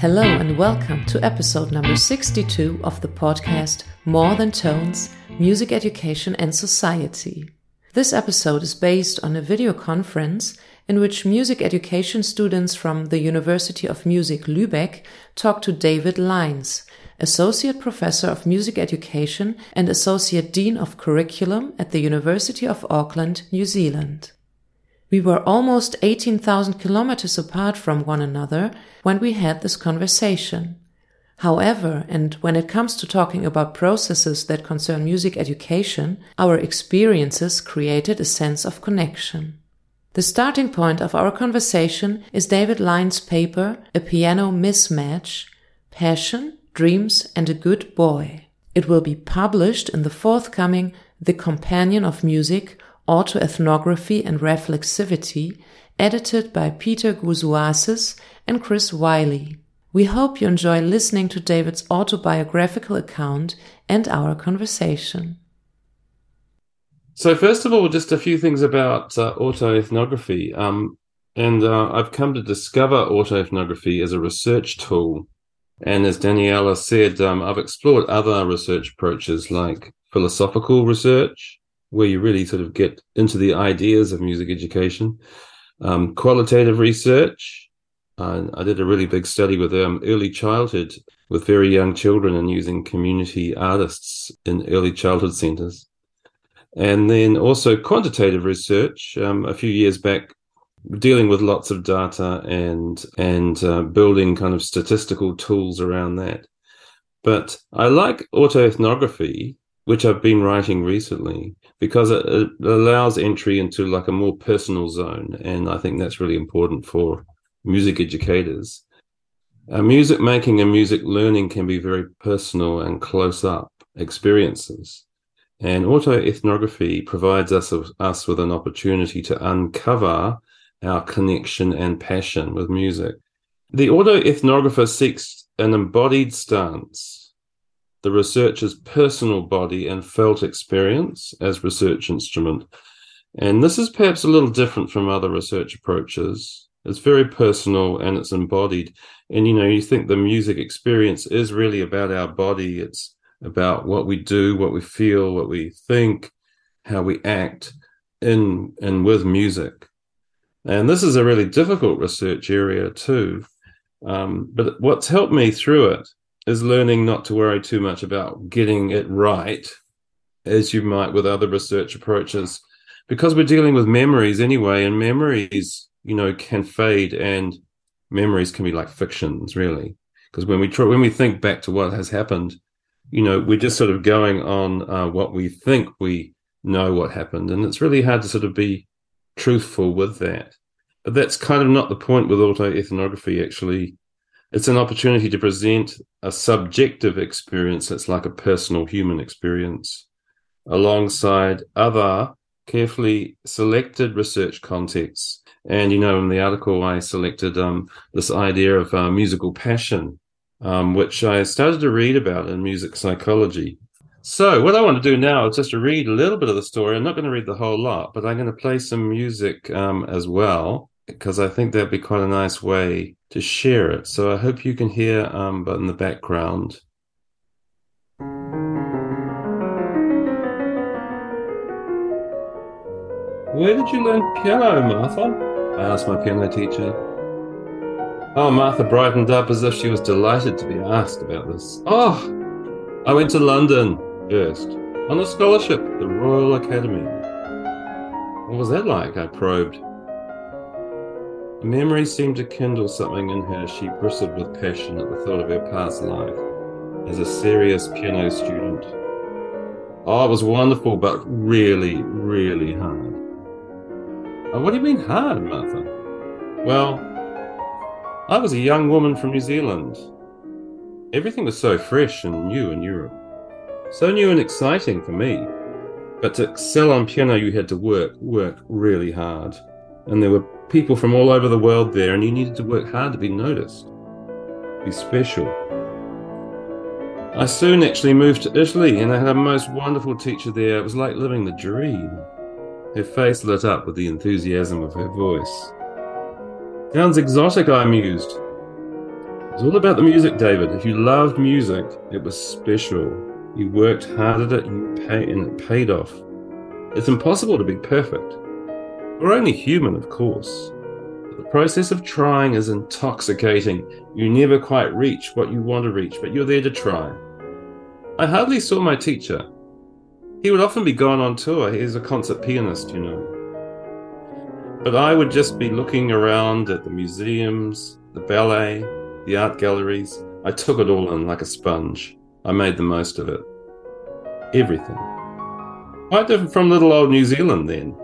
Hello and welcome to episode number 62 of the podcast More Than Tones Music Education and Society. This episode is based on a video conference in which music education students from the University of Music Lübeck talk to David Lines, Associate Professor of Music Education and Associate Dean of Curriculum at the University of Auckland, New Zealand. We were almost 18,000 kilometers apart from one another when we had this conversation. However, and when it comes to talking about processes that concern music education, our experiences created a sense of connection. The starting point of our conversation is David Lines' paper, A Piano Mismatch Passion, Dreams, and a Good Boy. It will be published in the forthcoming The Companion of Music Autoethnography and Reflexivity, edited by Peter Gouzouasis and Chris Wiley. We hope you enjoy listening to David's autobiographical account and our conversation. So, first of all, just a few things about uh, autoethnography. Um, and uh, I've come to discover autoethnography as a research tool. And as Daniela said, um, I've explored other research approaches like philosophical research, where you really sort of get into the ideas of music education. Um, qualitative research. Uh, I did a really big study with um, early childhood with very young children and using community artists in early childhood centers. And then also quantitative research. Um, a few years back, dealing with lots of data and and uh, building kind of statistical tools around that. But I like autoethnography which I've been writing recently because it, it, allows entry into like a more personal zone. And I think that's really important for music educators. Uh, music making and music learning can be very personal and close up experiences. And autoethnography provides us, us with an opportunity to uncover our connection and passion with music. The autoethnographer seeks an embodied stance the researcher's personal body and felt experience as research instrument. And this is perhaps a little different from other research approaches. It's very personal and it's embodied. And you know, you think the music experience is really about our body. It's about what we do, what we feel, what we think, how we act in and with music. And this is a really difficult research area too. Um, but what's helped me through it is learning not to worry too much about getting it right as you might with other research approaches. Because we're dealing with memories anyway and memories you know can fade and memories can be like fictions really. Because when we when we think back to what has happened you know we're just sort of going on uh, what we think we know what happened and it's really hard to sort of be truthful with that. But that's kind of not the point with autoethnography actually it's an opportunity to present a subjective experience that's like a personal human experience alongside other carefully selected research contexts. And, you know, in the article, I selected um, this idea of uh, musical passion, um, which I started to read about in music psychology. So, what I want to do now is just to read a little bit of the story. I'm not going to read the whole lot, but I'm going to play some music um, as well, because I think that'd be quite a nice way to share it. So I hope you can hear, um, but in the background. Where did you learn piano, Martha? I asked my piano teacher. Oh, Martha brightened up as if she was delighted to be asked about this. Oh, I went to London first on a scholarship the Royal Academy. What was that like? I probed. Memory seemed to kindle something in her. She bristled with passion at the thought of her past life as a serious piano student. Oh, it was wonderful, but really, really hard. Oh, what do you mean hard, Martha? Well, I was a young woman from New Zealand. Everything was so fresh and new in Europe. So new and exciting for me. But to excel on piano, you had to work, work really hard. And there were people from all over the world there, and you needed to work hard to be noticed, be special. I soon actually moved to Italy, and I had a most wonderful teacher there. It was like living the dream. Her face lit up with the enthusiasm of her voice. Sounds exotic, I mused. It's all about the music, David. If you loved music, it was special. You worked hard at it and, pay, and it paid off. It's impossible to be perfect. We're only human, of course. The process of trying is intoxicating. You never quite reach what you want to reach, but you're there to try. I hardly saw my teacher. He would often be gone on tour. He's a concert pianist, you know. But I would just be looking around at the museums, the ballet, the art galleries. I took it all in like a sponge. I made the most of it. Everything. Quite different from little old New Zealand then.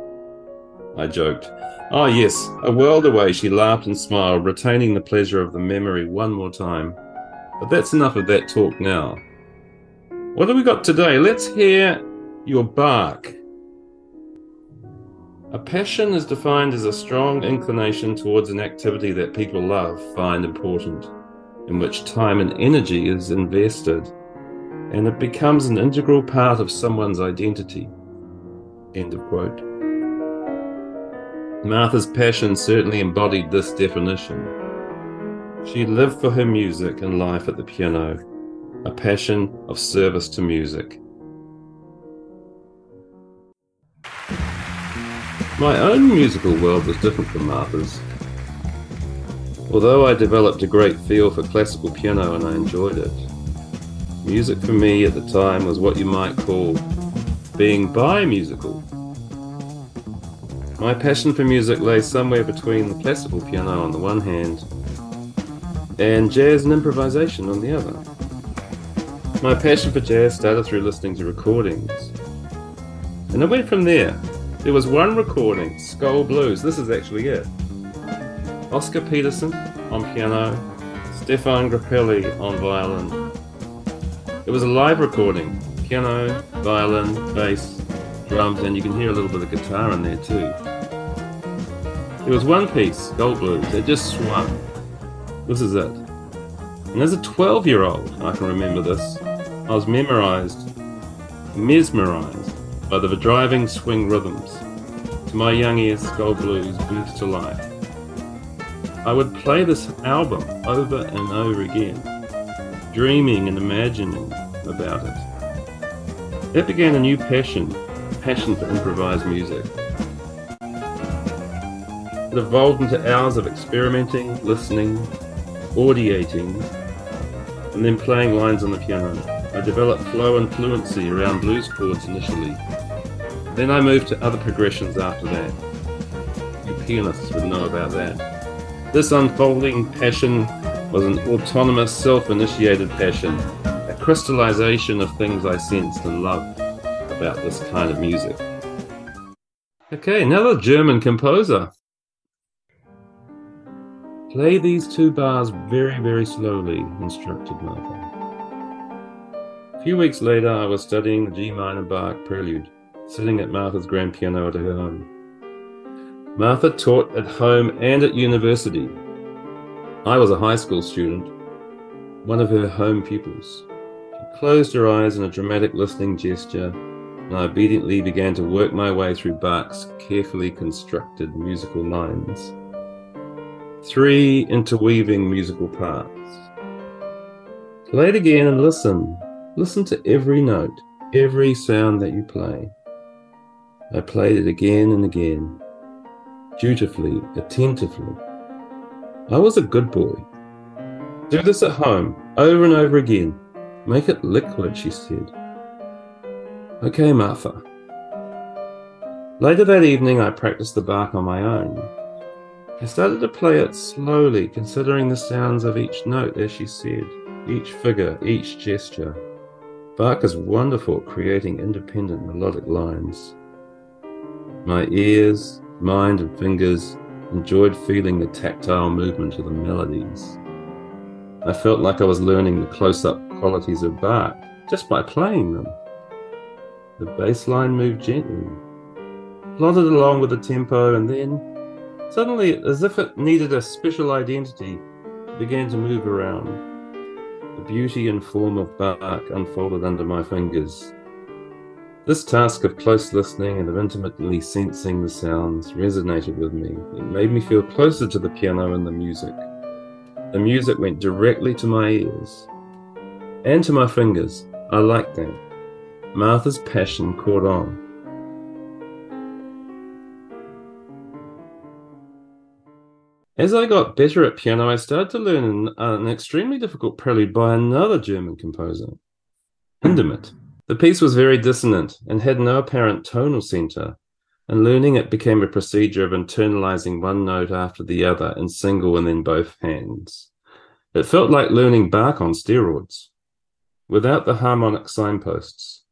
I joked. Ah, oh, yes, a world away, she laughed and smiled, retaining the pleasure of the memory one more time. But that's enough of that talk now. What have we got today? Let's hear your Bach. A passion is defined as a strong inclination towards an activity that people love, find important, in which time and energy is invested, and it becomes an integral part of someone's identity. End of quote. Martha's passion certainly embodied this definition. She lived for her music and life at the piano, a passion of service to music. My own musical world was different from Martha's. Although I developed a great feel for classical piano and I enjoyed it, music for me at the time was what you might call being bi musical. My passion for music lay somewhere between the classical piano on the one hand and jazz and improvisation on the other. My passion for jazz started through listening to recordings, and I went from there there was one recording, Skol Blues. This is actually it. Oscar Peterson on piano, Stefan Grappelli on violin. It was a live recording piano, violin, bass, drums, and you can hear a little bit of guitar in there too. There was one piece, Skol Blues, it just swung. This is it. And as a 12 year old, I can remember this, I was memorized, mesmerized by the driving swing rhythms. To my young ears, Skol Blues burst to life. I would play this album over and over again, dreaming and imagining about it. That began a new passion, passion for improvised music. It evolved into hours of experimenting, listening, audiating, and then playing lines on the piano. I developed flow and fluency around blues chords initially. Then I moved to other progressions after that. You pianists would know about that. This unfolding passion was an autonomous, self initiated passion, a crystallization of things I sensed and loved about this kind of music. Okay, another German composer. Play these two bars very, very slowly, instructed Martha. A few weeks later, I was studying the G minor Bach prelude, sitting at Martha's grand piano at her home. Martha taught at home and at university. I was a high school student, one of her home pupils. She closed her eyes in a dramatic listening gesture, and I obediently began to work my way through Bach's carefully constructed musical lines three interweaving musical parts. Play it again and listen. Listen to every note, every sound that you play. I played it again and again, dutifully, attentively. I was a good boy. Do this at home, over and over again. Make it liquid, she said. Okay, Martha. Later that evening, I practiced the Bach on my own. I started to play it slowly, considering the sounds of each note, as she said, each figure, each gesture. Bach is wonderful at creating independent melodic lines. My ears, mind, and fingers enjoyed feeling the tactile movement of the melodies. I felt like I was learning the close up qualities of Bach just by playing them. The bass line moved gently, plodded along with the tempo, and then Suddenly, as if it needed a special identity, it began to move around. The beauty and form of Bach unfolded under my fingers. This task of close listening and of intimately sensing the sounds resonated with me. It made me feel closer to the piano and the music. The music went directly to my ears and to my fingers. I liked that. Martha's passion caught on. As I got better at piano, I started to learn an, uh, an extremely difficult prelude by another German composer, Hindemith. The piece was very dissonant and had no apparent tonal center, and learning it became a procedure of internalizing one note after the other in single and then both hands. It felt like learning Bach on steroids, without the harmonic signposts.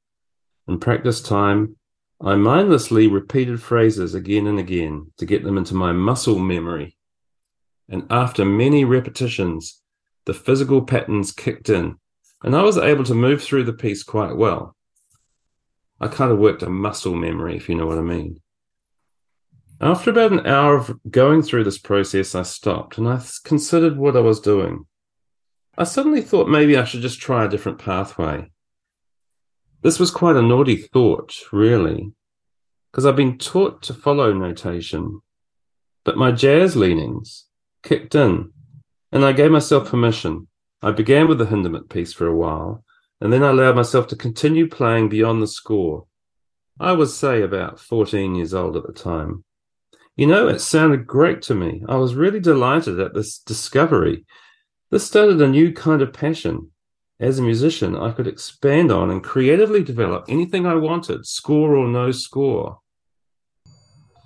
In practice time, I mindlessly repeated phrases again and again to get them into my muscle memory and after many repetitions, the physical patterns kicked in, and I was able to move through the piece quite well. I kind of worked a muscle memory, if you know what I mean. After about an hour of going through this process, I stopped and I considered what I was doing. I suddenly thought maybe I should just try a different pathway. This was quite a naughty thought, really, because I've been taught to follow notation. But my jazz leanings, kicked in, and I gave myself permission. I began with the Hindemith piece for a while, and then I allowed myself to continue playing beyond the score. I was, say, about 14 years old at the time. You know, it sounded great to me. I was really delighted at this discovery. This started a new kind of passion. As a musician, I could expand on and creatively develop anything I wanted, score or no score.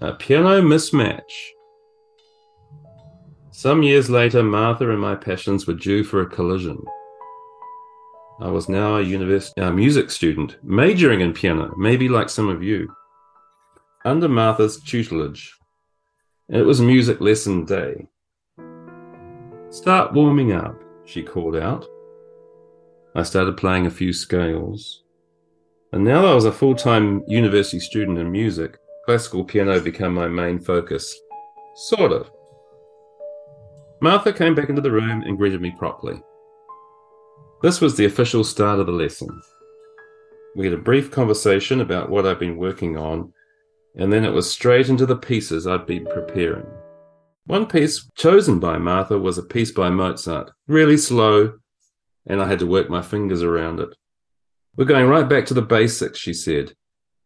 A piano mismatch some years later, Martha and my passions were due for a collision. I was now a university a music student, majoring in piano, maybe like some of you, under Martha's tutelage. It was music lesson day. Start warming up, she called out. I started playing a few scales. And now that I was a full time university student in music, classical piano became my main focus. Sort of. Martha came back into the room and greeted me properly. This was the official start of the lesson. We had a brief conversation about what I'd been working on, and then it was straight into the pieces I'd been preparing. One piece chosen by Martha was a piece by Mozart, really slow, and I had to work my fingers around it. We're going right back to the basics, she said.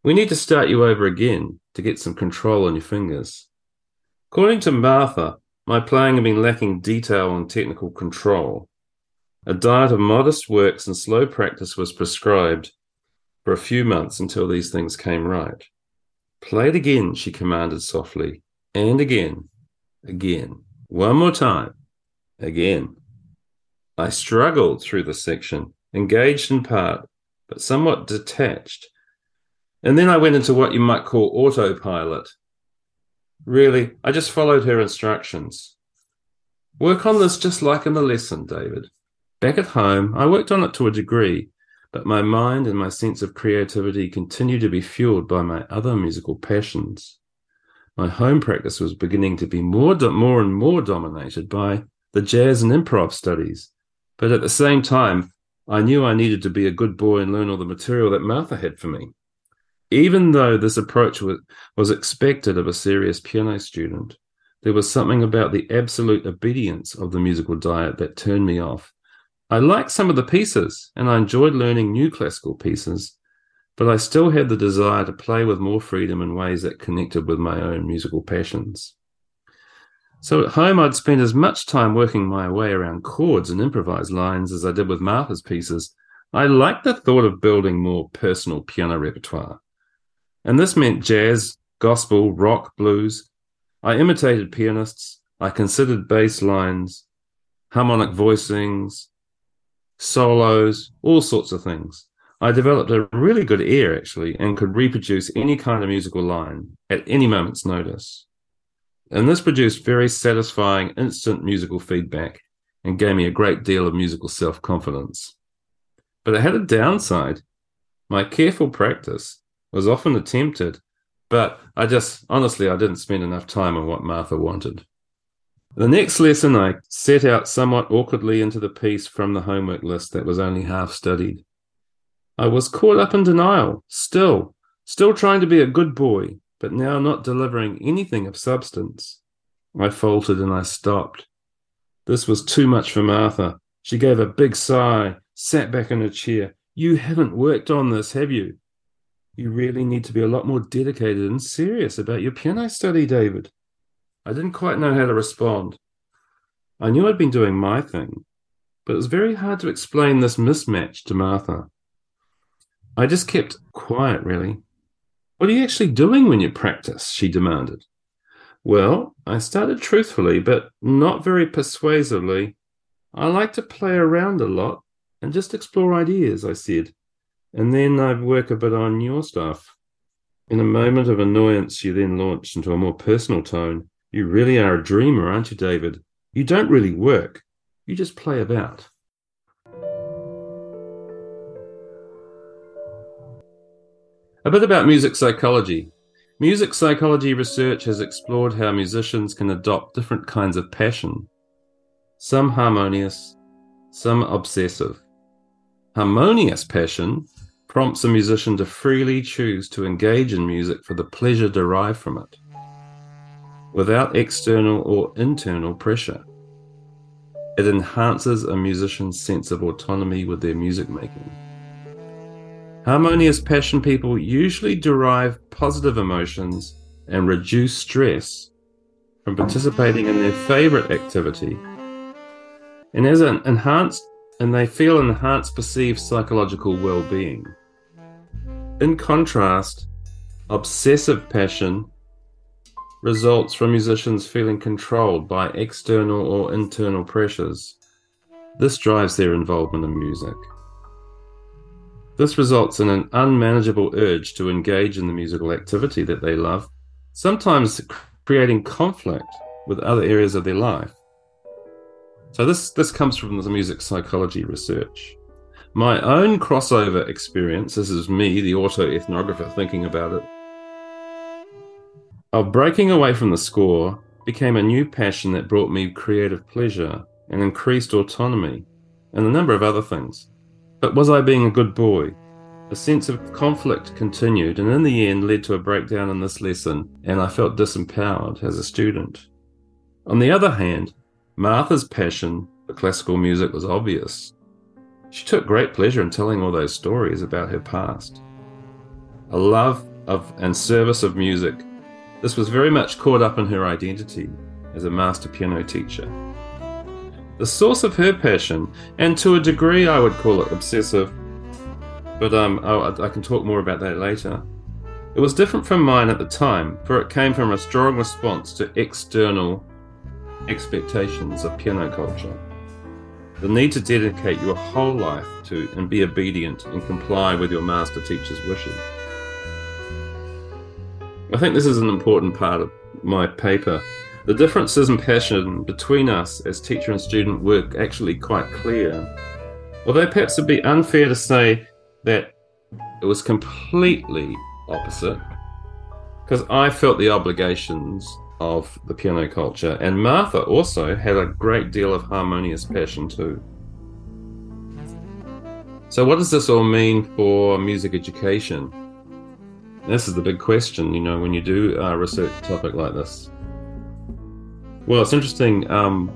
We need to start you over again to get some control on your fingers. According to Martha, my playing had been lacking detail and technical control. A diet of modest works and slow practice was prescribed for a few months until these things came right. Play it again, she commanded softly, and again, again, one more time, again. I struggled through the section, engaged in part, but somewhat detached. And then I went into what you might call autopilot, Really, I just followed her instructions. Work on this just like in the lesson, David. Back at home, I worked on it to a degree, but my mind and my sense of creativity continued to be fueled by my other musical passions. My home practice was beginning to be more, do- more and more dominated by the jazz and improv studies, but at the same time, I knew I needed to be a good boy and learn all the material that Martha had for me. Even though this approach was, expected of a serious piano student, there was something about the absolute obedience of the musical diet that turned me off. I liked some of the pieces and I enjoyed learning new classical pieces, but I still had the desire to play with more freedom in ways that connected with my own musical passions. So at home, I'd spend as much time working my way around chords and improvised lines as I did with Martha's pieces. I liked the thought of building more personal piano repertoire. And this meant jazz, gospel, rock, blues. I imitated pianists. I considered bass lines, harmonic voicings, solos, all sorts of things. I developed a really good ear, actually, and could reproduce any kind of musical line at any moment's notice. And this produced very satisfying instant musical feedback and gave me a great deal of musical self confidence. But it had a downside. My careful practice was often attempted, but I just honestly I didn't spend enough time on what Martha wanted. The next lesson I set out somewhat awkwardly into the piece from the homework list that was only half studied. I was caught up in denial, still, still trying to be a good boy, but now not delivering anything of substance. I faltered and I stopped. This was too much for Martha. She gave a big sigh, sat back in her chair. You haven't worked on this, have you? You really need to be a lot more dedicated and serious about your piano study, David. I didn't quite know how to respond. I knew I'd been doing my thing, but it was very hard to explain this mismatch to Martha. I just kept quiet, really. What are you actually doing when you practice? she demanded. Well, I started truthfully, but not very persuasively. I like to play around a lot and just explore ideas, I said. And then I'd work a bit on your stuff. In a moment of annoyance, you then launched into a more personal tone. You really are a dreamer, aren't you, David? You don't really work, you just play about. A bit about music psychology. Music psychology research has explored how musicians can adopt different kinds of passion, some harmonious, some obsessive. Harmonious passion prompts a musician to freely choose to engage in music for the pleasure derived from it, without external or internal pressure. It enhances a musician's sense of autonomy with their music making. Harmonious passion people usually derive positive emotions and reduce stress from participating in their favorite activity. And as an enhanced and they feel enhanced perceived psychological well-being. In contrast, obsessive passion results from musicians feeling controlled by external or internal pressures. This drives their involvement in music. This results in an unmanageable urge to engage in the musical activity that they love, sometimes creating conflict with other areas of their life. So this this comes from the music psychology research. My own crossover experience, this is me, the auto ethnographer, thinking about it, of breaking away from the score became a new passion that brought me creative pleasure and increased autonomy and a number of other things. But was I being a good boy? A sense of conflict continued and in the end led to a breakdown in this lesson, and I felt disempowered as a student. On the other hand, Martha's passion for classical music was obvious. She took great pleasure in telling all those stories about her past. A love of and service of music, this was very much caught up in her identity as a master piano teacher. The source of her passion, and to a degree I would call it obsessive, but um, oh, I can talk more about that later. It was different from mine at the time, for it came from a strong response to external expectations of piano culture. The need to dedicate your whole life to and be obedient and comply with your master teacher's wishes. I think this is an important part of my paper the differences in passion between us as teacher and student were actually quite clear. Although perhaps it'd be unfair to say that it was completely opposite, because I felt the obligations of the piano culture, and Martha also had a great deal of harmonious passion too. So, what does this all mean for music education? This is the big question, you know, when you do a research topic like this. Well, it's interesting. Um,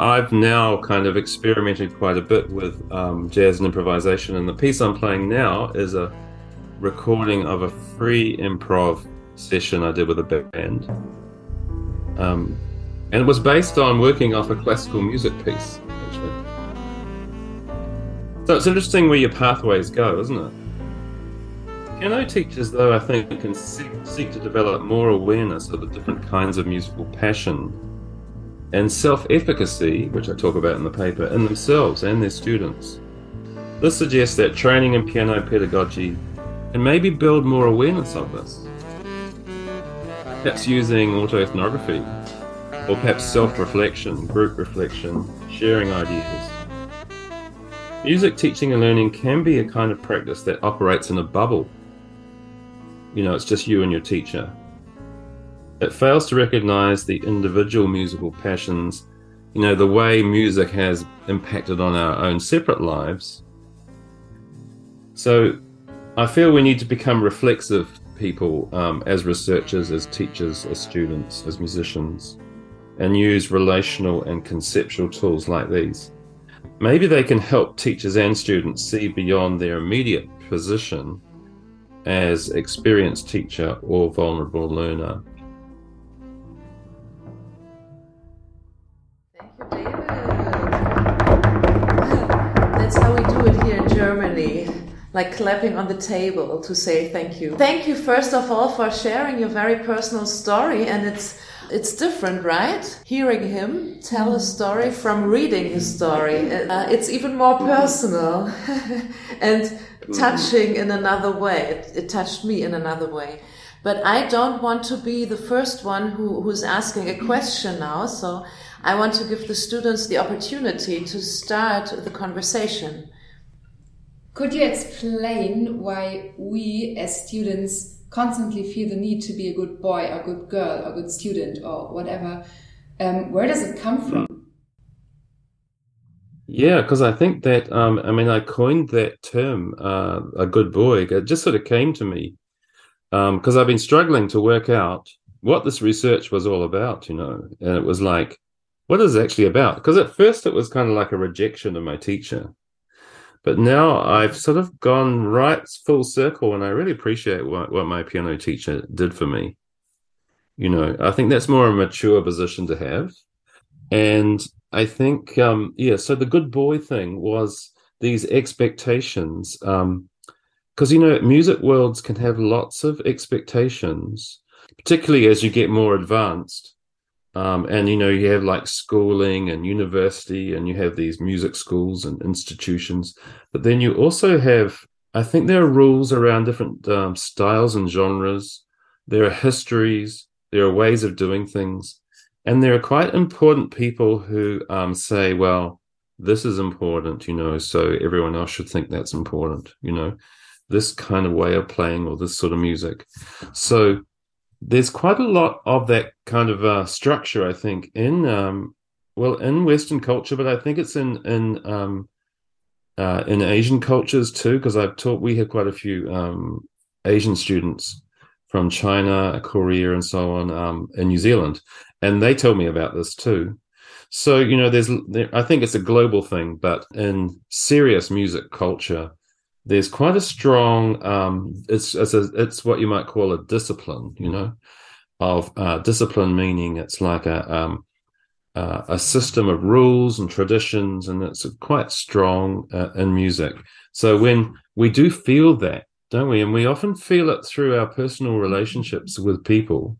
I've now kind of experimented quite a bit with um, jazz and improvisation, and the piece I'm playing now is a recording of a free improv session I did with a band. Um, and it was based on working off a classical music piece, actually. So it's interesting where your pathways go, isn't it? Piano teachers, though, I think, can seek, seek to develop more awareness of the different kinds of musical passion and self efficacy, which I talk about in the paper, in themselves and their students. This suggests that training in piano pedagogy can maybe build more awareness of this. Perhaps using autoethnography, or perhaps self reflection, group reflection, sharing ideas. Music teaching and learning can be a kind of practice that operates in a bubble. You know, it's just you and your teacher, it fails to recognize the individual musical passions, you know, the way music has impacted on our own separate lives. So I feel we need to become reflexive people um, as researchers, as teachers, as students, as musicians, and use relational and conceptual tools like these. Maybe they can help teachers and students see beyond their immediate position as experienced teacher or vulnerable learner. Thank you, David. That's how we do it here in Germany. Like clapping on the table to say thank you. Thank you, first of all, for sharing your very personal story. And it's it's different, right? Hearing him tell a story from reading his story. Uh, it's even more personal and touching in another way. It, it, touched me in another way. But I don't want to be the first one who, who's asking a question now. So I want to give the students the opportunity to start the conversation. Could you explain why we as students constantly feel the need to be a good boy or good girl or good student or whatever. Um, where does it come from? Yeah, because I think that um, I mean I coined that term, uh, a good boy. It just sort of came to me because um, I've been struggling to work out what this research was all about, you know, and it was like, what is it actually about? Because at first it was kind of like a rejection of my teacher, but now I've sort of gone right full circle, and I really appreciate what, what my piano teacher did for me. You know, I think that's more a mature position to have. And I think, um, yeah, so the good boy thing was these expectations. Um, because you know music worlds can have lots of expectations particularly as you get more advanced um, and you know you have like schooling and university and you have these music schools and institutions but then you also have i think there are rules around different um, styles and genres. There are histories. There are ways of doing things. And there are quite important people who um, say well this is important you know so everyone else should think that's important you know this kind of way of playing or this sort of music. So there's quite a lot of that kind of uh, structure, I think, in um, well in Western culture, but I think it's in in um, uh, in Asian cultures too. Because I've taught, we have quite a few um, Asian students from China, Korea, and so on um, in New Zealand, and they tell me about this too. So you know, there's there, I think it's a global thing, but in serious music culture, there's quite a strong um, it's it's, a, it's what you might call a discipline you know of uh, discipline meaning it's like a um, uh, a system of rules and traditions and it's quite strong uh, in music. So when we do feel that don't we? And we often feel it through our personal relationships with people.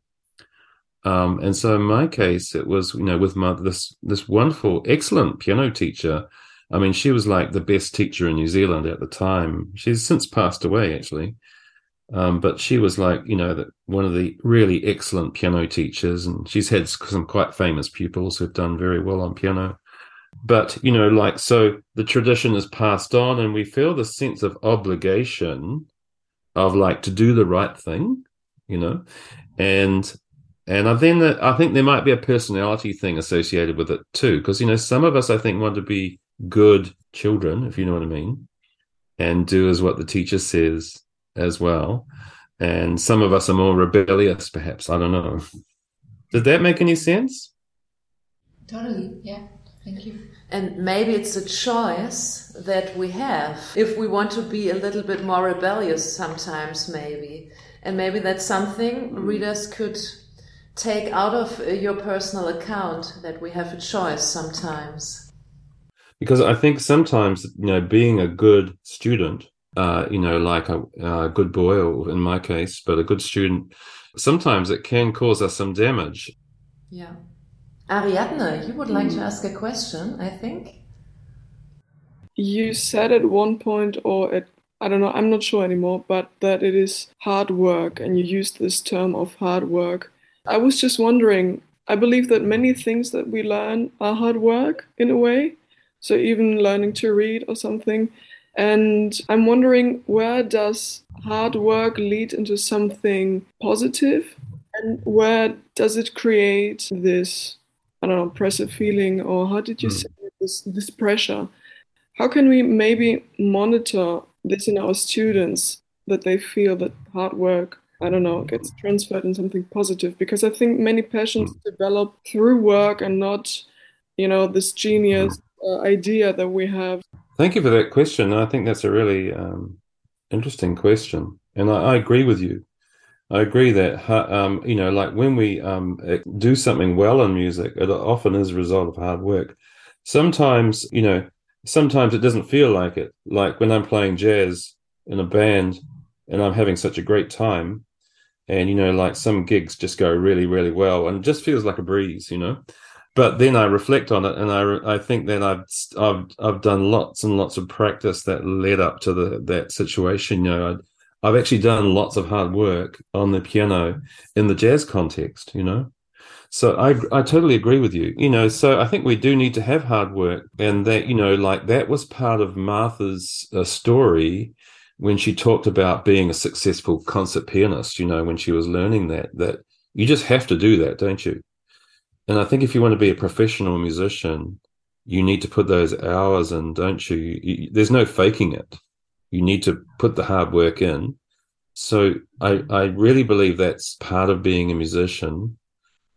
Um, and so in my case it was you know with my this this wonderful excellent piano teacher I mean, she was like the best teacher in New Zealand at the time. She's since passed away, actually. Um, but she was like, you know, one of the really excellent piano teachers, and she's had some quite famous pupils who've done very well on piano. But you know, like, so the tradition is passed on, and we feel the sense of obligation of like to do the right thing, you know, and and I then I think there might be a personality thing associated with it too, because you know, some of us I think want to be good children, if you know what I mean, and do as what the teacher says as well. And some of us are more rebellious, perhaps. I don't know. Did that make any sense? Totally. Yeah. Thank you. And maybe it's a choice that we have if we want to be a little bit more rebellious sometimes, maybe. And maybe that's something readers could take out of your personal account that we have a choice sometimes because I think sometimes you know being a good student, uh, you know, like a, a, good boy, or in my case, but a good student, sometimes it can cause us some damage. Yeah, Ariadne, you would like mm. to ask a question, I think. You said at one point, or at I don't know, I'm not sure anymore, but that it is hard work, and you used this term of hard work. I was just wondering. I believe that many things that we learn are hard work in a way so even learning to read or something. And I'm wondering where does hard work lead into something positive? And where does it create this, I don't know, oppressive feeling, or how did you mm. say this, this pressure? How can we maybe monitor this in our students that they feel that hard work I don't know, gets transferred in something positive because I think many passions Mm. develop through work and not, you know, this genius uh, idea that we have. Thank you for that question. I think that's a really um, interesting question, and I, I agree with you. I agree that um, you know, like when we um, do something well in music, it often is a result of hard work. Sometimes, you know, sometimes it doesn't feel like it. Like when I'm playing jazz in a band and I'm having such a great time, and you know, like some gigs just go really, really well, and it just feels like a breeze, you know. But then I reflect on it, and I I think that I've I've I've done lots and lots of practice that led up to the that situation. You know, I, I've actually done lots of hard work on the piano in the jazz context. You know, so I I totally agree with you. You know, so I think we do need to have hard work, and that you know, like that was part of Martha's uh, story when she talked about being a successful concert pianist. You know, when she was learning that that you just have to do that, don't you? And I think if you want to be a professional musician, you need to put those hours in, don't you? There's no faking it. You need to put the hard work in. So I, I really believe that's part of being a musician.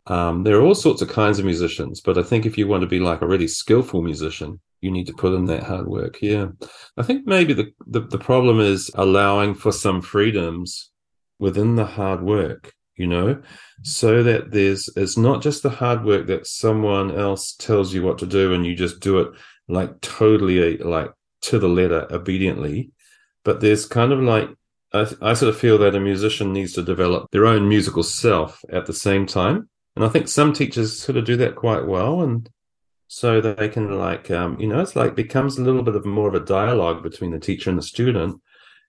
Um, there are all sorts of kinds of musicians, but I think if you want to be like a really skillful musician, you need to put in that hard work. Yeah. I think maybe the, the, the problem is allowing for some freedoms within the hard work, you know, so that there's it's not just the hard work that someone else tells you what to do and you just do it like totally like to the letter obediently, but there's kind of like I, I sort of feel that a musician needs to develop their own musical self at the same time. And I think some teachers sort of do that quite well. And so they can like, um, you know, it's like becomes a little bit of more of a dialogue between the teacher and the student.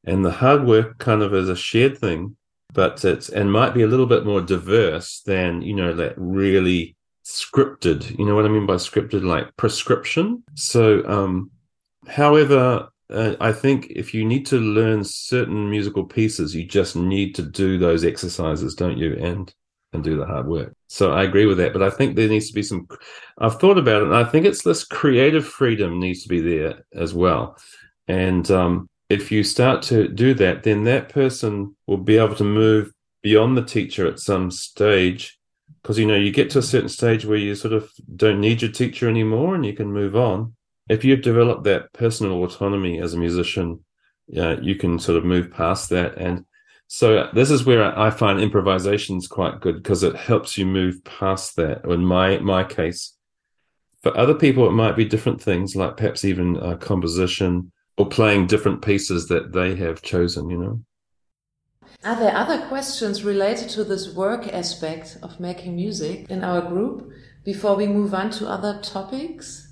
And the hard work kind of is a shared thing, but it's, and might be a little bit more diverse than, you know, that really scripted, you know what I mean by scripted, like prescription. So, um, however, uh, I think if you need to learn certain musical pieces, you just need to do those exercises, don't you? And and do the hard work. So I agree with that, but I think there needs to be some. I've thought about it, and I think it's this creative freedom needs to be there as well. And um, if you start to do that, then that person will be able to move beyond the teacher at some stage, because you know you get to a certain stage where you sort of don't need your teacher anymore, and you can move on if you've developed that personal autonomy as a musician, you can sort of move past that. And so this is where I find improvisation is quite good because it helps you move past that. In my my case, for other people, it might be different things, like perhaps even uh, composition or playing different pieces that they have chosen. You know. Are there other questions related to this work aspect of making music in our group before we move on to other topics?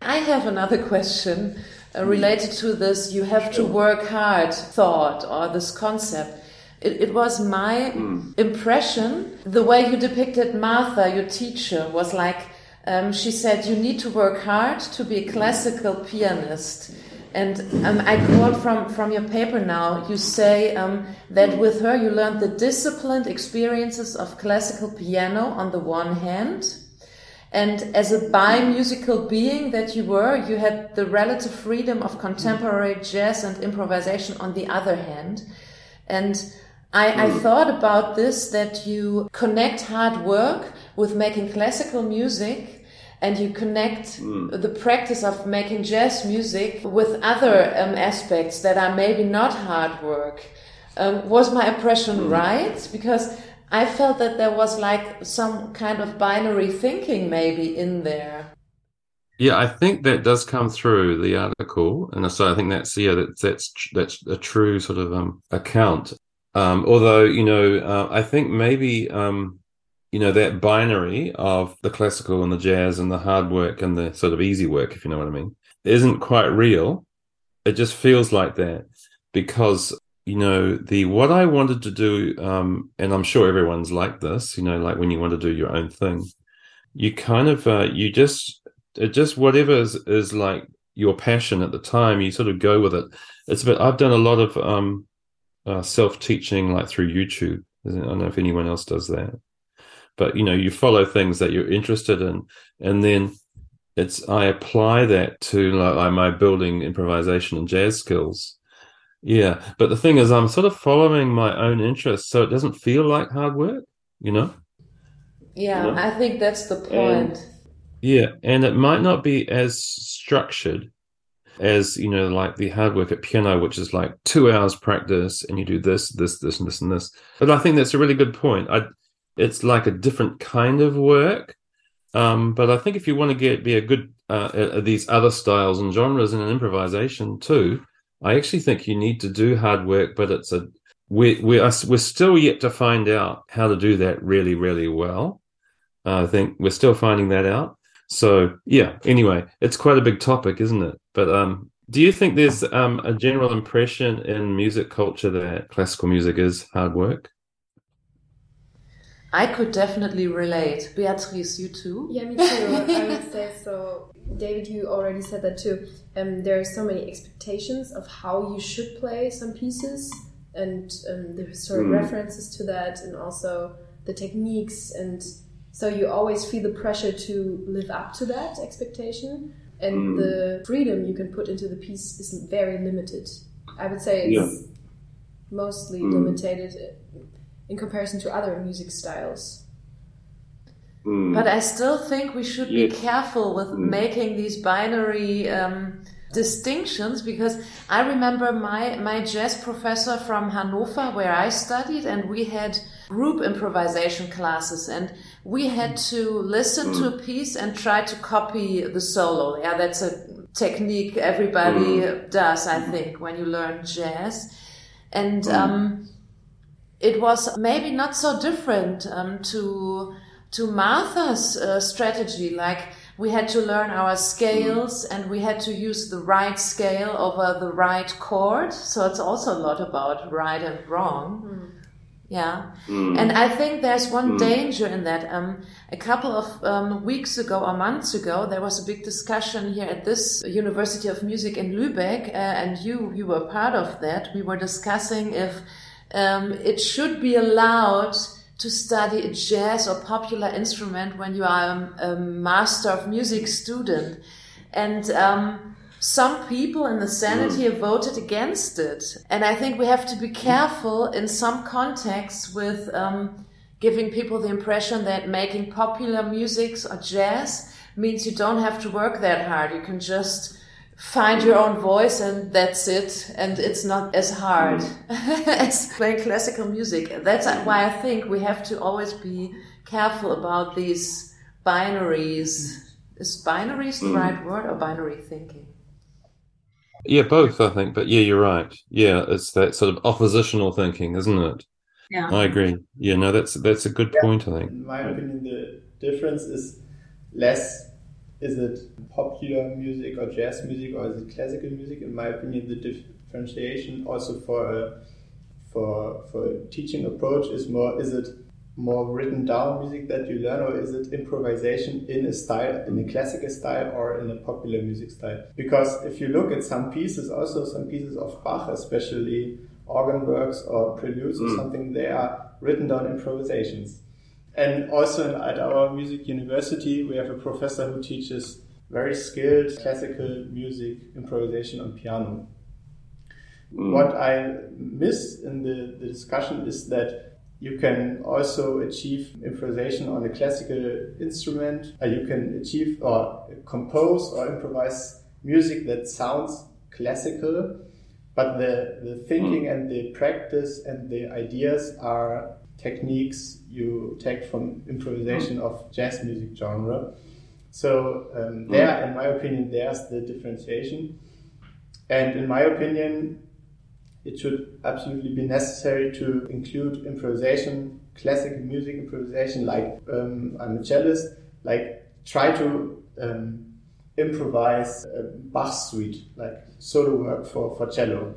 I have another question uh, related to this you have to work hard thought or this concept. It, it was my Mm. impression, the way you depicted Martha, your teacher, was like um, she said, You need to work hard to be a classical pianist. And um, I quote from, from your paper now, you say um, that with her you learned the disciplined experiences of classical piano on the one hand, and as a bi musical being that you were, you had the relative freedom of contemporary jazz and improvisation on the other hand. And I, I thought about this that you connect hard work with making classical music and you connect the practice of making jazz music with other um, aspects that are maybe not hard work. Um, was my impression right? Because I felt that there was like some kind of binary thinking maybe in there. Yeah, I think that does come through the article, and so I think that's yeah, that's that's that's a true sort of um, account. Um, although you know, uh, I think maybe um, you know that binary of the classical and the jazz and the hard work and the sort of easy work, if you know what I mean, isn't quite real. It just feels like that because you know the what I wanted to do, um, and I'm sure everyone's like this. You know, like when you want to do your own thing, you kind of uh, you just it just whatever is, is like your passion at the time, you sort of go with it. It's a bit. I've done a lot of um, uh, self teaching, like through YouTube. I don't know if anyone else does that, but you know, you follow things that you're interested in, and then it's I apply that to like my building improvisation and jazz skills, Yeah, but the thing is, I'm sort of following my own interests, so it doesn't feel like hard work, you know? Yeah, You know? I think that's the point. And- Yeah, and it might not be as structured as, you know, like the hard work at piano, which is like two hours practice and you do this, this, this, and this, and this. But I think that's a really good point. I, it's like a different kind of work. Um, but I think if you want to get be a good uh, at, these other styles and genres and improvisation too, I actually think you need to do hard work, but it's a we we are we're still yet to find out how to do that really really well. I think we're still finding that out. So yeah. Anyway, it's quite a big topic, isn't it? But um, do you think there's um a general impression in music culture that classical music is hard work? I could definitely relate. Beatrice, you too? Yeah, me too. I would say so. David, you already said that too. Um, there are so many expectations of how you should play some pieces, and um, the historic Mm. references to that, and also the techniques, and so you always feel the pressure to live up to that expectation, and Mm. the freedom you can put into the piece is very limited. I would say it's Yeah. mostly Mm. limited in comparison to other music styles. But I still think we should be careful with Mm. making these binary um, distinctions because I remember my, my jazz professor from Hannover, where I studied, and we had group improvisation classes, and we had to listen to a piece and try to copy the solo. Yeah, that's a technique everybody does, I think, when you learn jazz. And um, it was maybe not so different um, to to Martha's uh, strategy. Like we had to learn our scales and we had to use the right scale over the right chord. So it's also a lot about right and wrong. Yeah. And I think there's one danger in that. Um, a couple of um, weeks ago or months ago, there was a big discussion here at this University of Music in Lübeck, uh, and you you were part of that. We were discussing if um, it should be allowed to study a jazz or popular instrument when you are a, a master of music student, and um, some people in the Senate here voted against it. And I think we have to be careful in some contexts with um, giving people the impression that making popular music or jazz means you don't have to work that hard. You can just find your own voice and that's it. And it's not as hard as playing classical music. That's why I think we have to always be careful about these binaries. Is binaries the hmm. right word or binary thinking? Yeah, both, I think. But yeah, you're right. Yeah, it's that sort of oppositional thinking, isn't it? Yeah. I agree. Yeah, no, that's that's a good point, I think. In my opinion, the difference is less is it popular music or jazz music or is it classical music? In my opinion, the differentiation also for a for for a teaching approach is more is it more written down music that you learn or is it improvisation in a style in a classical style or in a popular music style because if you look at some pieces also some pieces of bach especially organ works or preludes or Mm. something they are written down improvisations and also in, at our music university we have a professor who teaches very skilled classical music improvisation on piano what I miss in the, the discussion is that you can also achieve improvisation on a classical instrument. Uh, you can achieve or compose or improvise music that sounds classical, but the, the thinking and the practice and the ideas are techniques you take from improvisation of jazz music genre. So um, there, in my opinion, there's the differentiation. And in my opinion, it should absolutely be necessary to include improvisation, classical music improvisation, like um, I'm a cellist, like try to um, improvise a Bach suite, like solo work for, for cello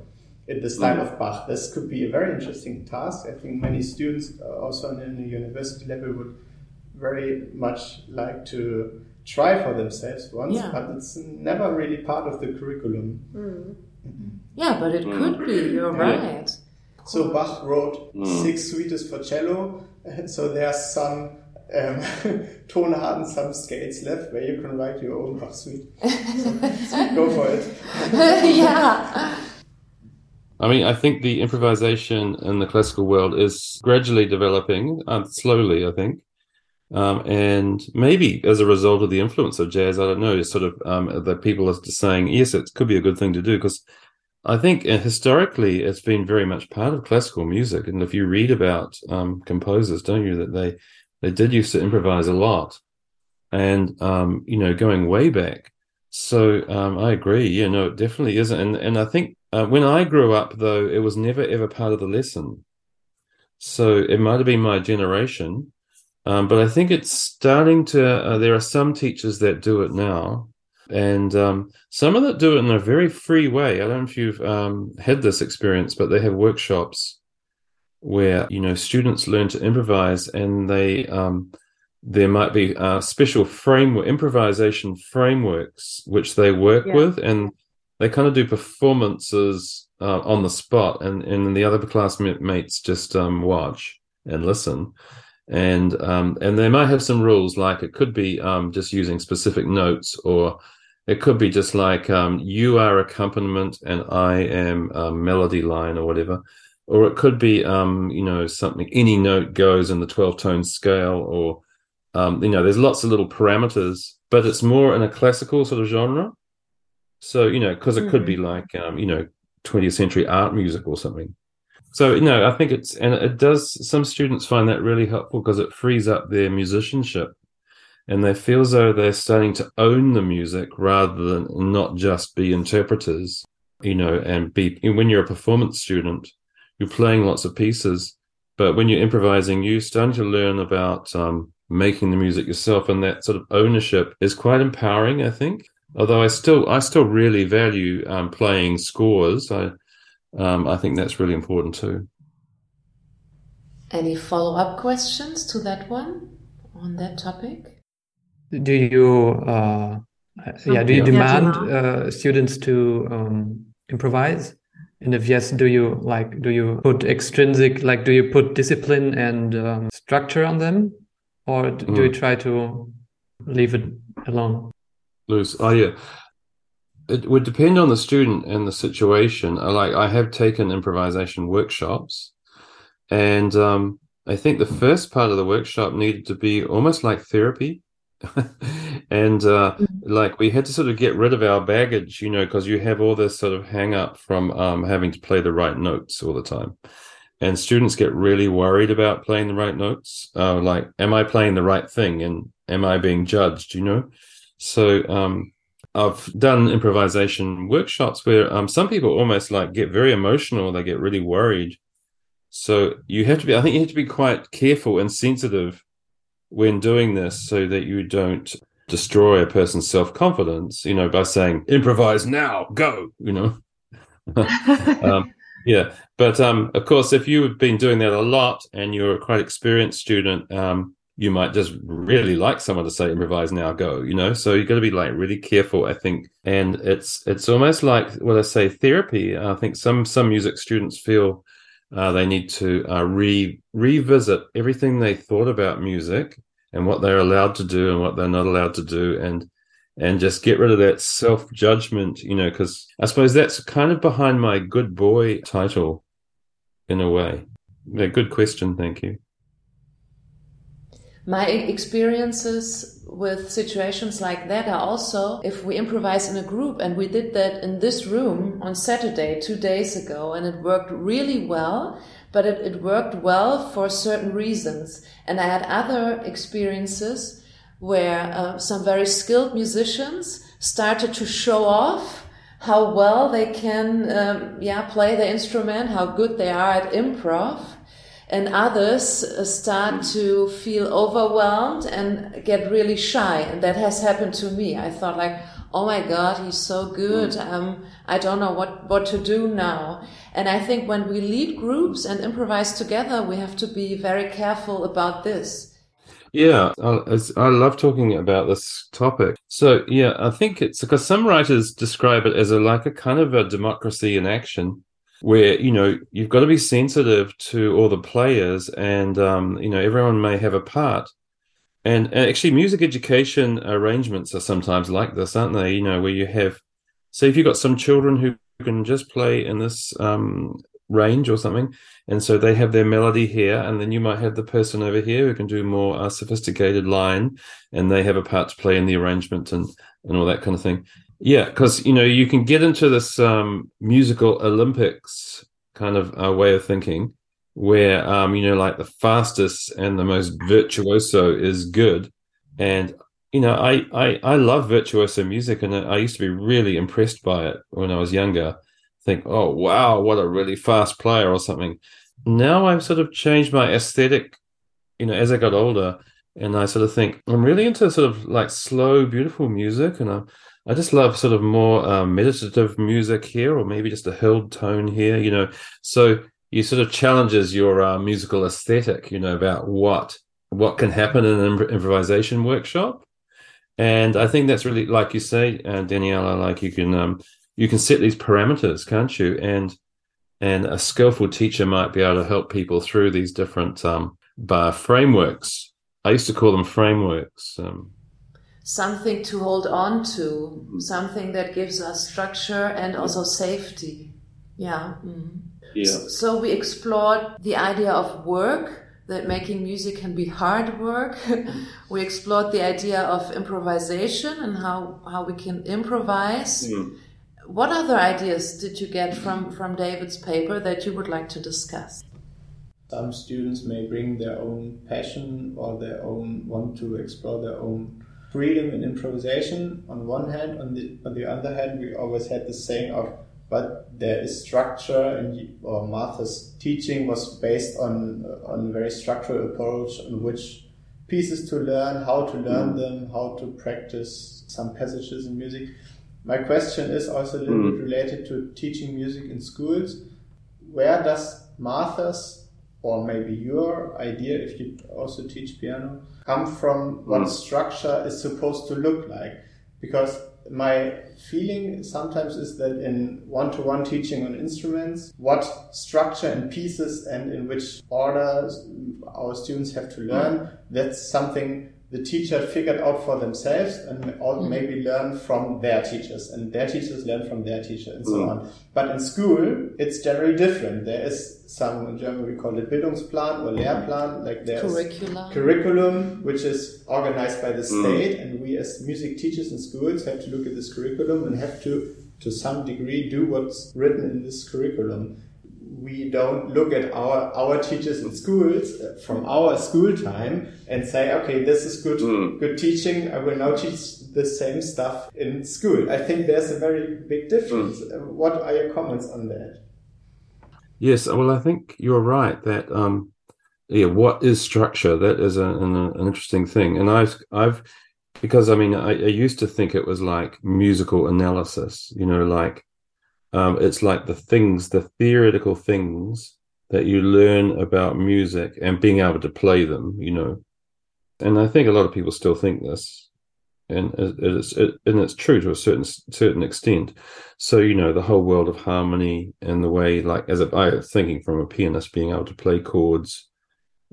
in the style mm. of Bach. This could be a very interesting task. I think many students, uh, also on the university level, would very much like to try for themselves once, Yeah. but it's never really part of the curriculum. Mm. Mm-hmm. Yeah, but it mm. could be. You're right. So Bach wrote six suites for cello, and so there are some um, Tonarten, some scales left where you can write your own Bach suite. So, go for it. yeah. I mean, I think the improvisation in the classical world is gradually developing, uh, slowly, I think. Um, and maybe as a result of the influence of jazz, I don't know, sort of um, that people are just saying, yes, it could be a good thing to do because I think uh, historically it's been very much part of classical music. And if you read about um, composers, don't you, that they they did used to improvise a lot, and um, you know, going way back. So um, I agree. Yeah, know, it definitely isn't. And and I think uh, when I grew up, though, it was never ever part of the lesson. So it might have been my generation, um, but I think it's starting to. Uh, there are some teachers that do it now, and um, some of that do it in a very free way. I don't know if you've um, had this experience, but they have workshops where you know students learn to improvise, and they um, there might be uh, special framework improvisation frameworks which they work yeah. with, and they kind of do performances uh, on the spot, and and the other classmates just um, watch and listen. And um, and they might have some rules like it could be um, just using specific notes or it could be just like um, you are accompaniment and I am a melody line or whatever. Or it could be um, you know something any note goes in the 12 tone scale or um, you know there's lots of little parameters but it's more in a classical sort of genre so you know because it could be mm-hmm. like um, you know 20th century art music or something so you know, I think it's and it does. Some students find that really helpful because it frees up their musicianship, and they feel as though they're starting to own the music rather than not just be interpreters. You know, and be when you're a performance student, you're playing lots of pieces, but when you're improvising, you're starting to learn about um, making the music yourself, and that sort of ownership is quite empowering. I think. Although I still, I still really value um, playing scores. I um, I think that's really important too. Any follow up questions to that one on that topic? Do you, uh, yeah, do you demand uh, students to um, improvise? And if yes, do you like, do you put extrinsic, like, do you put discipline and um, structure on them? Or do mm. you try to leave it alone? Loose. Oh, yeah it would depend on the student and the situation. Like I have taken improvisation workshops, and um, I think the first part of the workshop needed to be almost like therapy. and uh, mm-hmm. like we had to sort of get rid of our baggage, you know, because you have all this sort of hang up from um, having to play the right notes all the time. And students get really worried about playing the right notes. Uh, like, am I playing the right thing? And am I being judged, you know? So um, I've done improvisation workshops where um, some people almost like get very emotional. They get really worried. So you have to be, I think you have to be quite careful and sensitive when doing this so that you don't destroy a person's self confidence, you know, by saying, improvise now, go, you know. um, yeah. But um, of course, if you've been doing that a lot and you're a quite experienced student, um, you might just really like someone to say improvise now go you know? So you've got to be like really careful i think. And it's it's almost like what i say therapy. I think some some music students feel uh, they need to uh, re revisit everything they thought about music and what they're allowed to do and what they're not allowed to do and and just get rid of that self judgment you know? Because i suppose that's kind of behind my good boy title in a way. Yeah, good question thank you my experiences with situations like that are also if we improvise in a group, and we did that in this room on Saturday, two days ago, and it worked really well, but it, it worked well for certain reasons. And I had other experiences where uh, some very skilled musicians started to show off how well they can um, yeah play the instrument how good they are at improv and others uh, start to feel overwhelmed and get really shy and that has happened to me. I thought like oh my god he's so good. Mm. um, i don't know what, what to do now. And i think when we lead groups and improvise together we have to be very careful about this. Yeah, I, I love talking about this topic. So yeah, I think it's because some writers describe it as a like a kind of a democracy in action, where you know you've got to be sensitive to all the players and um, you know everyone may have a part and, and, actually music education arrangements are sometimes like this aren't they you know where you have say if you've got some children who can just play in this um, range or something. And so they have their melody here, and then you might have the person over here who can do more uh, sophisticated line, and they have a part to play in the arrangement and and all that kind of thing. Yeah, because you know you can get into this um, musical Olympics kind of uh, way of thinking, where um, you know like the fastest and the most virtuoso is good, and you know I I I love virtuoso music, and I used to be really impressed by it when I was younger think, oh wow, what a really fast player or something. Now I've sort of changed my aesthetic, you know, as I got older, and I sort of think I'm really into sort of like slow, beautiful music, and I, I just love sort of more um, meditative music here, or maybe just a held tone here, you know. So you sort of challenges your uh, musical aesthetic, you know, about what what can happen in an improvisation workshop. And I think that's really, like you say, uh, Daniela, like you can um, you can set these parameters, can't you? And and a skillful teacher might be able to help people through these different um, bar frameworks. I used to call them frameworks. Um, something to hold on to, something that gives us structure and also safety. Yeah. Mm. Yeah. So we explored the idea of work, that making music can be hard work. we explored the idea of improvisation and how, how we can improvise. Mm. What other ideas did you get from, from David's paper that you would like to discuss? Some students may bring their own passion or their own want to explore their own freedom and improvisation on one hand. On the on the other hand, we always had the saying of but there is structure and or Martha's teaching was based on on a very structural approach on which pieces to learn, how to learn mm. them, how to practice some passages in music. My question is also a little mm. bit related to teaching music in schools. Where does Martha's or maybe your idea, if you also teach piano, come from what mm. structure is supposed to look like? Because my feeling sometimes is that in one-to-one teaching on instruments, what structure and pieces and in which order our students have to learn, mm. that's something the teacher figured out for themselves and mm. maybe learn from their teachers and their teachers learn from their teacher and so mm. on. But in school, it's generally different. There is some, in German we call it Bildungsplan or Lehrplan, like there's curriculum, curriculum which is organized by the mm. state and we as music teachers in schools have to look at this curriculum and have to, to some degree, do what's written in this curriculum we don't look at our our teachers in schools uh, from our school time and say, okay, this is good mm. good teaching. I will now teach the same stuff in school. I think there's a very big difference. Mm. What are your comments on that? Yes, well, I think you're right that um, yeah, what is structure? That is a, an, an interesting thing, and I've I've because I mean I, I used to think it was like musical analysis, you know, like um, it's like the things, the theoretical things that you learn about music and being able to play them, you know. And I think a lot of people still think this, and it's it, and it's true to a certain certain extent. So you know, the whole world of harmony and the way, like as a I thinking from a pianist, being able to play chords,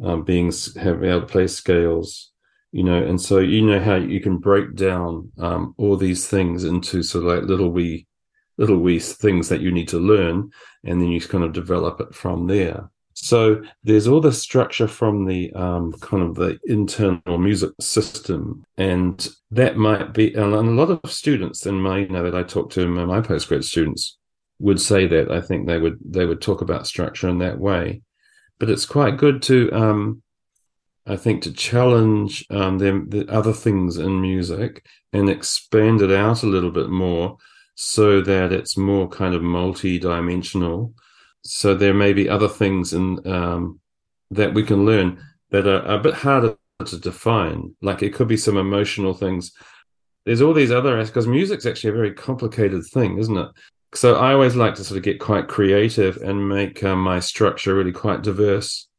um, being having able to play scales, you know, and so you know how you can break down um, all these things into sort of like little wee little wee things that you need to learn, and then you kind of develop it from there. So there's all the structure from the um, kind of the internal music system, and that might be. And a lot of students in my, you know, that I talk to, my postgrad students would say that. I think they would they would talk about structure in that way, but it's quite good to, um, I think, to challenge um, them the other things in music and expand it out a little bit more so that it's more kind of multi-dimensional. So there may be other things in um, that we can learn that are a bit harder to define. Like it could be some emotional things. There's all these other because music's actually a very complicated thing, isn't it? So I always like to sort of get quite creative and make uh, my structure really quite diverse.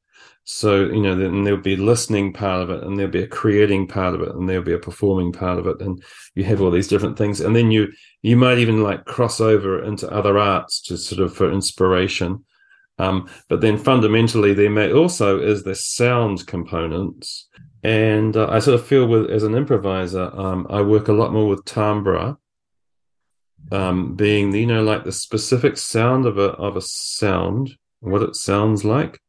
So, you know, then there'll be a listening part of it and there'll be a creating part of it and there'll be a performing part of it. And you have all these different things. And then you, you might even like cross over into other arts to sort of for inspiration. Um, but then fundamentally, there may also is the sound components. And uh, I sort of feel with, as an improviser, um, I work a lot more with timbre um, being you know like the specific sound of a of a sound, what it sounds like.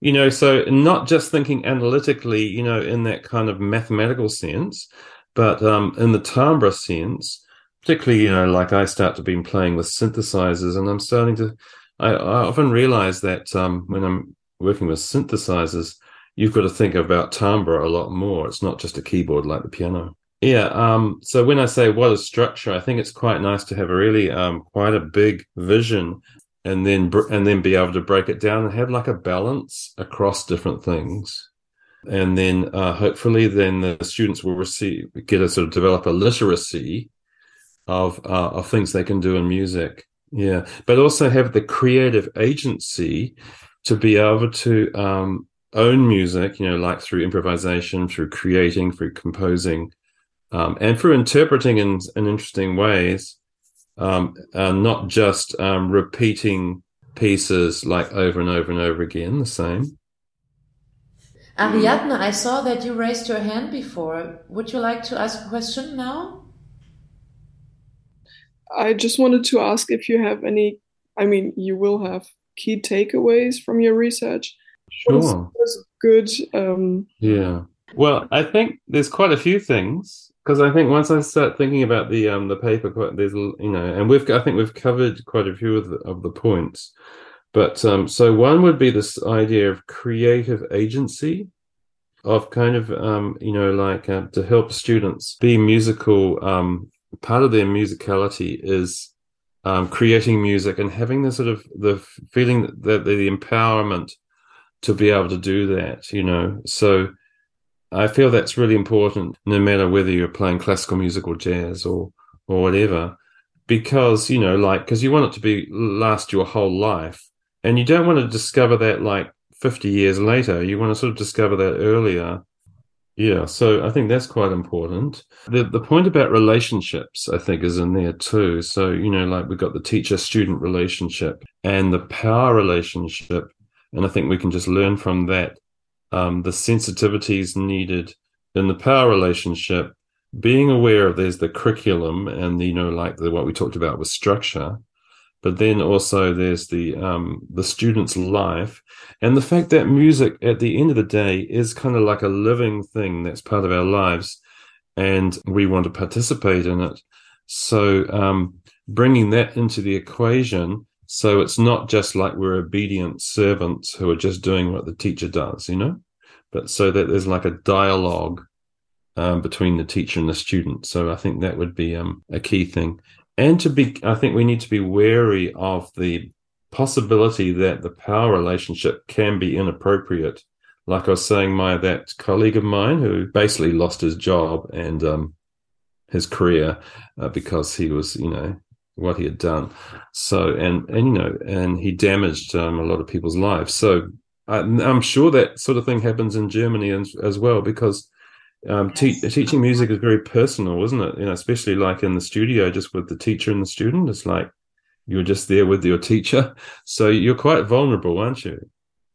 You know, so not just thinking analytically, you know, in that kind of mathematical sense, but um, in the timbre sense, particularly, you know, like I start to be playing with synthesizers, and I'm starting to. I, I often realize that um, when I'm working with synthesizers, you've got to think about timbre a lot more. It's not just a keyboard like the piano. Yeah. Um, so when I say what is structure, I think it's quite nice to have a really um, quite a big vision, and then and then be able to break it down and have like a balance across different things, and then uh, hopefully then the students will receive get a sort of develop a literacy of uh, of things they can do in music. Yeah, but also have the creative agency to be able to um, own music. You know, like through improvisation, through creating, through composing um, and through interpreting in, in interesting ways, um, uh, not just um, repeating pieces like over and over and over again, the same. Ariadne, I saw that you raised your hand before. Would you like to ask a question now? I just wanted to ask if you have any, I mean, you will have key takeaways from your research. Sure. What was good? Um, yeah. Well, I think there's quite a few things because I think once I start thinking about the um the paper, there's you know, and we've I think we've covered quite a few of the, of the points. But um, so one would be this idea of creative agency, of kind of um, you know like uh, to help students be musical. Um, part of their musicality is um, creating music and having the sort of the feeling that the, the empowerment to be able to do that. You know, so I feel that's really important, no matter whether you're playing classical music or jazz or or whatever, because you know, like, because you want it to be last your whole life, and you don't want to discover that like 50 years later. You want to sort of discover that earlier. Yeah, so I think that's quite important. The the point about relationships, I think, is in there too. So you know, like we've got the teacher student relationship and the power relationship, and I think we can just learn from that um, the sensitivities needed in the power relationship, being aware of there's the curriculum and you know like the what we talked about with structure, but then also there's the um, the student's life and the fact that music at the end of the day is kind of like a living thing that's part of our lives, and we want to participate in it. So um, bringing that into the equation so it's not just like we're obedient servants who are just doing what the teacher does, you know, but so that there's like a dialogue um, between the teacher and the student. So I think that would be um, a key thing. And to be, I think we need to be wary of the possibility that the power relationship can be inappropriate. Like I was saying, my that colleague of mine who basically lost his job and um, his career uh, because he was, you know, what he had done. So, and, and, you know, and he damaged um, a lot of people's lives. So I, am sure that sort of thing happens in Germany as, as well, because um, te- teaching music is very personal, isn't it? You know, especially like in the studio, just with the teacher and the student, it's like you're just there with your teacher. So you're quite vulnerable, aren't you?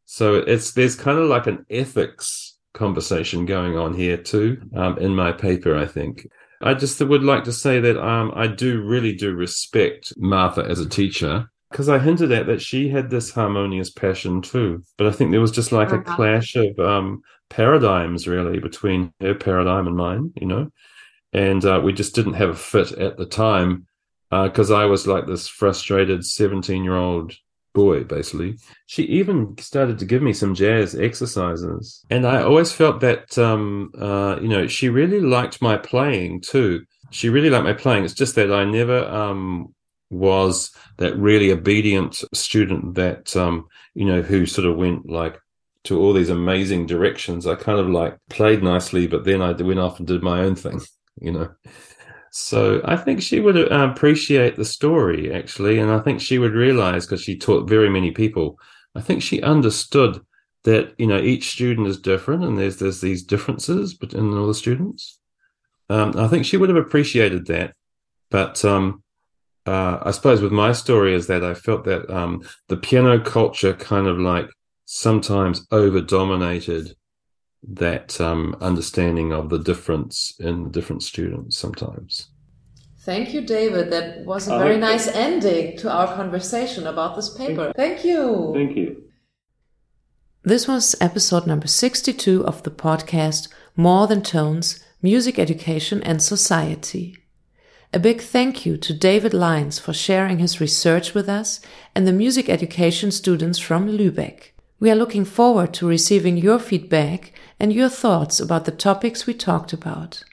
So it's, there's kind of like an ethics conversation going on here too, um, in my paper, I think. I just would like to say that um, I do really do respect Martha as a teacher because I hinted at that she had this harmonious passion too. But I think there was just like a uh-huh. clash of um, paradigms really between her paradigm and mine, you know, and uh, we just didn't have a fit at the time because uh, I was like this frustrated 17 year old boy, basically. She even started to give me some jazz exercises. And I always felt that, um, uh, you know, she really liked my playing too. She really liked my playing. It's just that I never um, was that really obedient student that, um, you know, who sort of went like to all these amazing directions. I kind of like played nicely, but then I went off and did my own thing, you know. So I think she would uh, appreciate the story actually, and I think she would realize because she taught very many people. I think she understood that you know each student is different, and there's there's these differences between all the students. Um, I think she would have appreciated that, but um, uh, I suppose with my story is that I felt that um, the piano culture kind of like sometimes over dominated that um, understanding of the difference in different students sometimes. Thank you, David. That was a very nice ending to our conversation about this paper. Thank you. Thank you. This was episode number 62 of the podcast More Than Tones Music Education and Society. A big thank you to David Lines for sharing his research with us and the music education students from Lübeck. We are looking forward to receiving your feedback and your thoughts about the topics we talked about.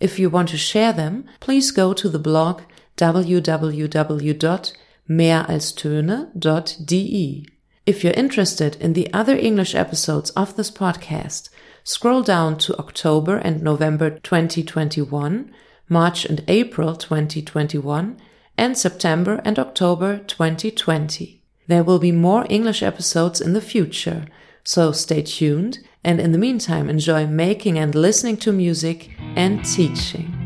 If you want to share them, please go to the blog www.mehralstöne.de. If you're interested in the other English episodes of this podcast, scroll down to October and November 2021, March and April 2021, and September and October 2020. There will be more English episodes in the future, so stay tuned and in the meantime enjoy making and listening to music and teaching.